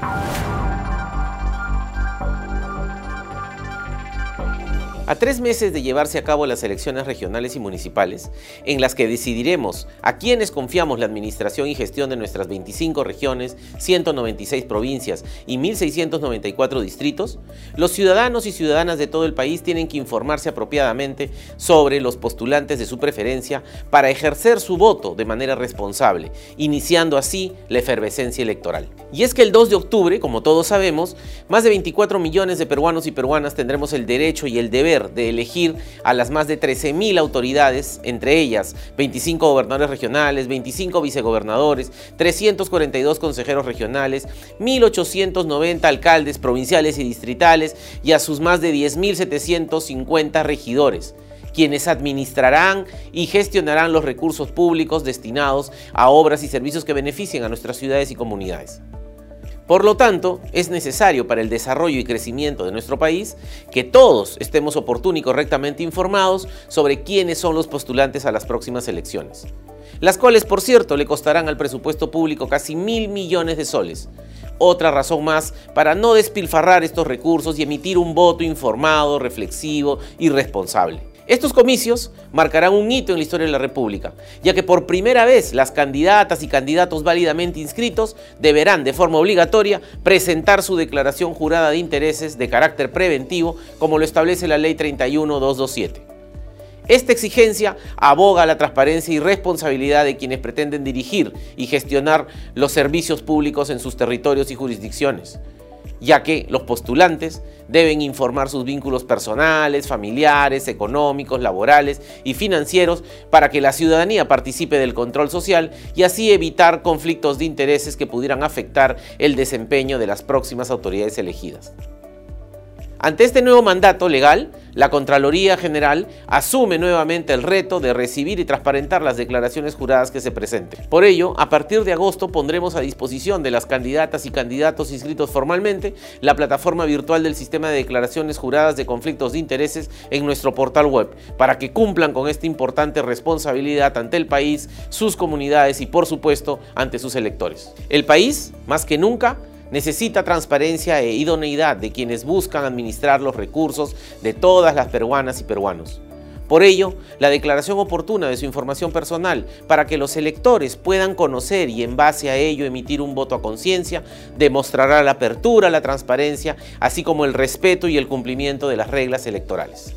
Thank you. A tres meses de llevarse a cabo las elecciones regionales y municipales, en las que decidiremos a quiénes confiamos la administración y gestión de nuestras 25 regiones, 196 provincias y 1.694 distritos, los ciudadanos y ciudadanas de todo el país tienen que informarse apropiadamente sobre los postulantes de su preferencia para ejercer su voto de manera responsable, iniciando así la efervescencia electoral. Y es que el 2 de octubre, como todos sabemos, más de 24 millones de peruanos y peruanas tendremos el derecho y el deber de elegir a las más de 13.000 autoridades, entre ellas 25 gobernadores regionales, 25 vicegobernadores, 342 consejeros regionales, 1.890 alcaldes provinciales y distritales y a sus más de 10.750 regidores quienes administrarán y gestionarán los recursos públicos destinados a obras y servicios que beneficien a nuestras ciudades y comunidades. Por lo tanto, es necesario para el desarrollo y crecimiento de nuestro país que todos estemos oportunos y correctamente informados sobre quiénes son los postulantes a las próximas elecciones, las cuales, por cierto, le costarán al presupuesto público casi mil millones de soles. Otra razón más para no despilfarrar estos recursos y emitir un voto informado, reflexivo y responsable. Estos comicios marcarán un hito en la historia de la República, ya que por primera vez las candidatas y candidatos válidamente inscritos deberán de forma obligatoria presentar su declaración jurada de intereses de carácter preventivo, como lo establece la Ley 31227. Esta exigencia aboga la transparencia y responsabilidad de quienes pretenden dirigir y gestionar los servicios públicos en sus territorios y jurisdicciones ya que los postulantes deben informar sus vínculos personales, familiares, económicos, laborales y financieros para que la ciudadanía participe del control social y así evitar conflictos de intereses que pudieran afectar el desempeño de las próximas autoridades elegidas. Ante este nuevo mandato legal, la Contraloría General asume nuevamente el reto de recibir y transparentar las declaraciones juradas que se presenten. Por ello, a partir de agosto pondremos a disposición de las candidatas y candidatos inscritos formalmente la plataforma virtual del sistema de declaraciones juradas de conflictos de intereses en nuestro portal web, para que cumplan con esta importante responsabilidad ante el país, sus comunidades y por supuesto ante sus electores. El país, más que nunca, necesita transparencia e idoneidad de quienes buscan administrar los recursos de todas las peruanas y peruanos. Por ello, la declaración oportuna de su información personal para que los electores puedan conocer y en base a ello emitir un voto a conciencia demostrará la apertura, la transparencia, así como el respeto y el cumplimiento de las reglas electorales.